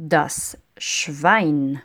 Das Schwein.